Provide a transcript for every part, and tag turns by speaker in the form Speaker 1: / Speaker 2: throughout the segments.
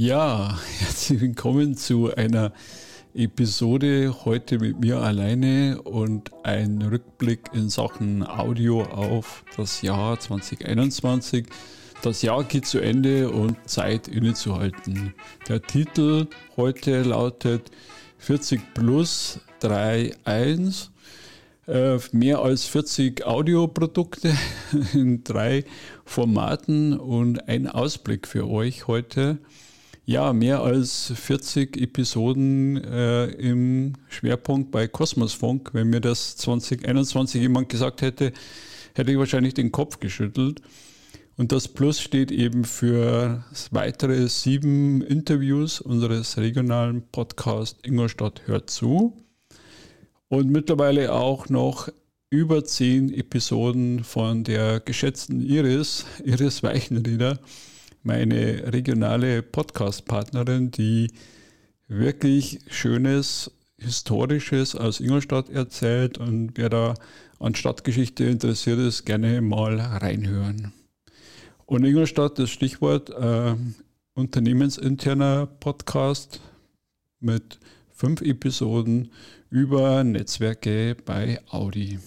Speaker 1: Ja, herzlich willkommen zu einer Episode heute mit mir alleine und ein Rückblick in Sachen Audio auf das Jahr 2021. Das Jahr geht zu Ende und Zeit innezuhalten. Der Titel heute lautet 40 plus 3.1. Äh, mehr als 40 Audioprodukte in drei Formaten und ein Ausblick für euch heute. Ja, mehr als 40 Episoden äh, im Schwerpunkt bei Kosmosfunk. Wenn mir das 2021 jemand gesagt hätte, hätte ich wahrscheinlich den Kopf geschüttelt. Und das Plus steht eben für weitere sieben Interviews unseres regionalen Podcasts Ingolstadt hört zu. Und mittlerweile auch noch über zehn Episoden von der geschätzten Iris, Iris Weichenrieder, meine regionale Podcast-Partnerin, die wirklich schönes, historisches aus Ingolstadt erzählt und wer da an Stadtgeschichte interessiert ist, gerne mal reinhören. Und Ingolstadt, das Stichwort äh, unternehmensinterner Podcast mit fünf Episoden über Netzwerke bei Audi.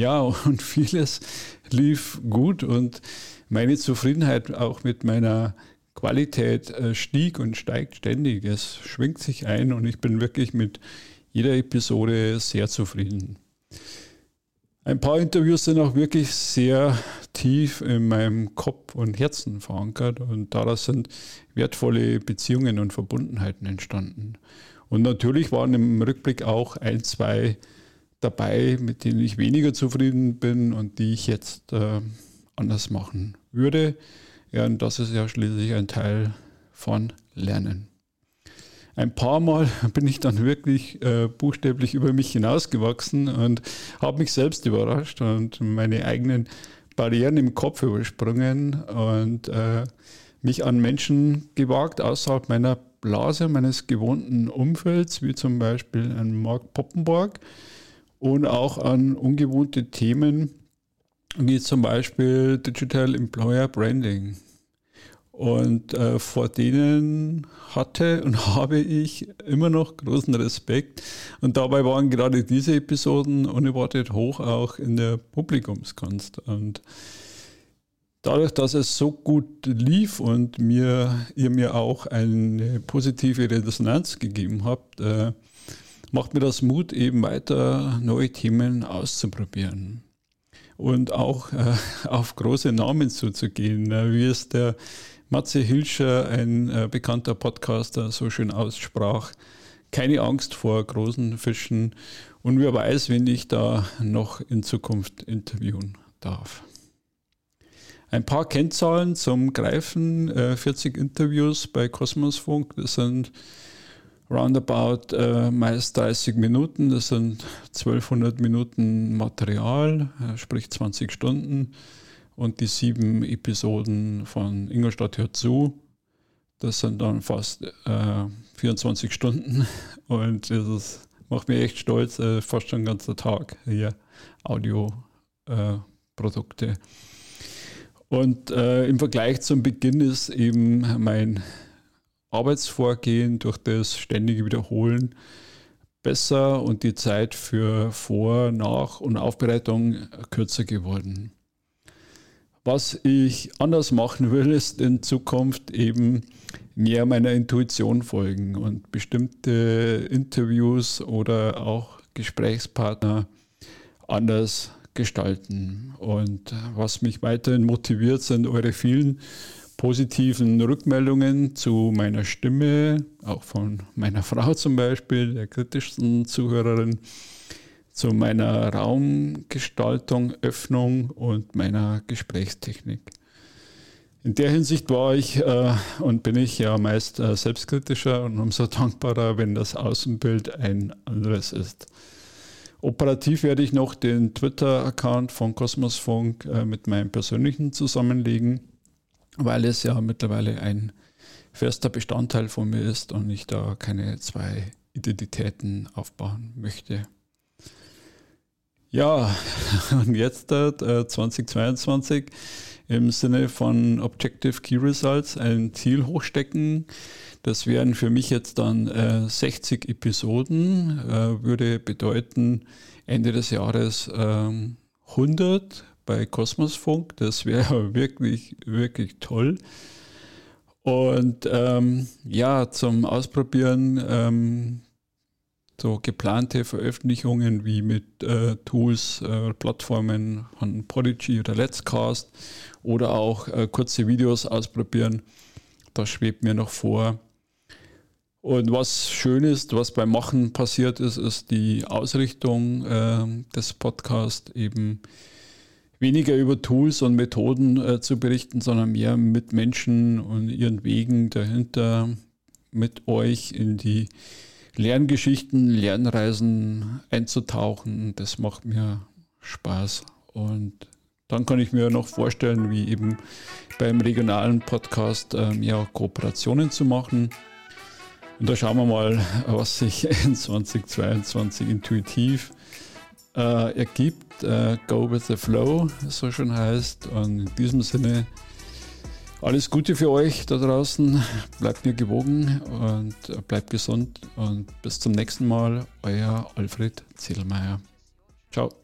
Speaker 1: Ja, und vieles lief gut und meine Zufriedenheit auch mit meiner Qualität äh, stieg und steigt ständig. Es schwingt sich ein und ich bin wirklich mit jeder Episode sehr zufrieden. Ein paar Interviews sind auch wirklich sehr tief in meinem Kopf und Herzen verankert und daraus sind wertvolle Beziehungen und Verbundenheiten entstanden. Und natürlich waren im Rückblick auch ein, zwei dabei, mit denen ich weniger zufrieden bin und die ich jetzt äh, anders machen würde. Ja, und das ist ja schließlich ein Teil von Lernen. Ein paar Mal bin ich dann wirklich äh, buchstäblich über mich hinausgewachsen und habe mich selbst überrascht und meine eigenen Barrieren im Kopf übersprungen und äh, mich an Menschen gewagt außerhalb meiner Blase, meines gewohnten Umfelds, wie zum Beispiel an Mark Poppenborg und auch an ungewohnte Themen, wie zum Beispiel Digital Employer Branding. Und äh, vor denen hatte und habe ich immer noch großen Respekt. Und dabei waren gerade diese Episoden unerwartet hoch auch in der Publikumskunst. Und dadurch, dass es so gut lief und mir, ihr mir auch eine positive Resonanz gegeben habt, äh, macht mir das Mut, eben weiter neue Themen auszuprobieren und auch äh, auf große Namen zuzugehen, äh, wie es der Matze Hilscher, ein äh, bekannter Podcaster, so schön aussprach. Keine Angst vor großen Fischen und wer weiß, wen ich da noch in Zukunft interviewen darf. Ein paar Kennzahlen zum Greifen, 40 äh, Interviews bei Kosmosfunk, das sind roundabout äh, meist 30 Minuten. Das sind 1200 Minuten Material, äh, sprich 20 Stunden. Und die sieben Episoden von Ingolstadt hört zu, das sind dann fast äh, 24 Stunden. Und das macht mich echt stolz, äh, fast schon ein ganzer Tag hier Audioprodukte. Äh, und äh, im Vergleich zum Beginn ist eben mein Arbeitsvorgehen durch das ständige Wiederholen besser und die Zeit für Vor-, Nach- und Aufbereitung kürzer geworden. Was ich anders machen will, ist in Zukunft eben mehr meiner Intuition folgen und bestimmte Interviews oder auch Gesprächspartner anders gestalten. Und was mich weiterhin motiviert, sind eure vielen positiven Rückmeldungen zu meiner Stimme, auch von meiner Frau zum Beispiel, der kritischsten Zuhörerin, zu meiner Raumgestaltung, Öffnung und meiner Gesprächstechnik. In der Hinsicht war ich äh, und bin ich ja meist äh, selbstkritischer und umso dankbarer, wenn das Außenbild ein anderes ist. Operativ werde ich noch den Twitter-Account von Kosmosfunk äh, mit meinem persönlichen zusammenlegen weil es ja mittlerweile ein fester Bestandteil von mir ist und ich da keine zwei Identitäten aufbauen möchte. Ja, und jetzt äh, 2022 im Sinne von Objective Key Results ein Ziel hochstecken. Das wären für mich jetzt dann äh, 60 Episoden, äh, würde bedeuten Ende des Jahres 100 ähm, bei Kosmosfunk. Das wäre wirklich, wirklich toll. Und ähm, ja, zum Ausprobieren ähm, so geplante Veröffentlichungen wie mit äh, Tools, äh, Plattformen von Prodigy oder Let's Cast oder auch äh, kurze Videos ausprobieren. Das schwebt mir noch vor. Und was schön ist, was beim Machen passiert ist, ist die Ausrichtung äh, des Podcasts eben weniger über Tools und Methoden äh, zu berichten, sondern mehr mit Menschen und ihren Wegen dahinter, mit euch in die Lerngeschichten, Lernreisen einzutauchen. Das macht mir Spaß. Und dann kann ich mir noch vorstellen, wie eben beim regionalen Podcast ähm, ja, Kooperationen zu machen. Und da schauen wir mal, was sich in 2022 intuitiv äh, ergibt. Äh, Go with the Flow, so schon heißt. Und in diesem Sinne alles Gute für euch da draußen. Bleibt mir gewogen und bleibt gesund. Und bis zum nächsten Mal. Euer Alfred Ziedelmeier. Ciao.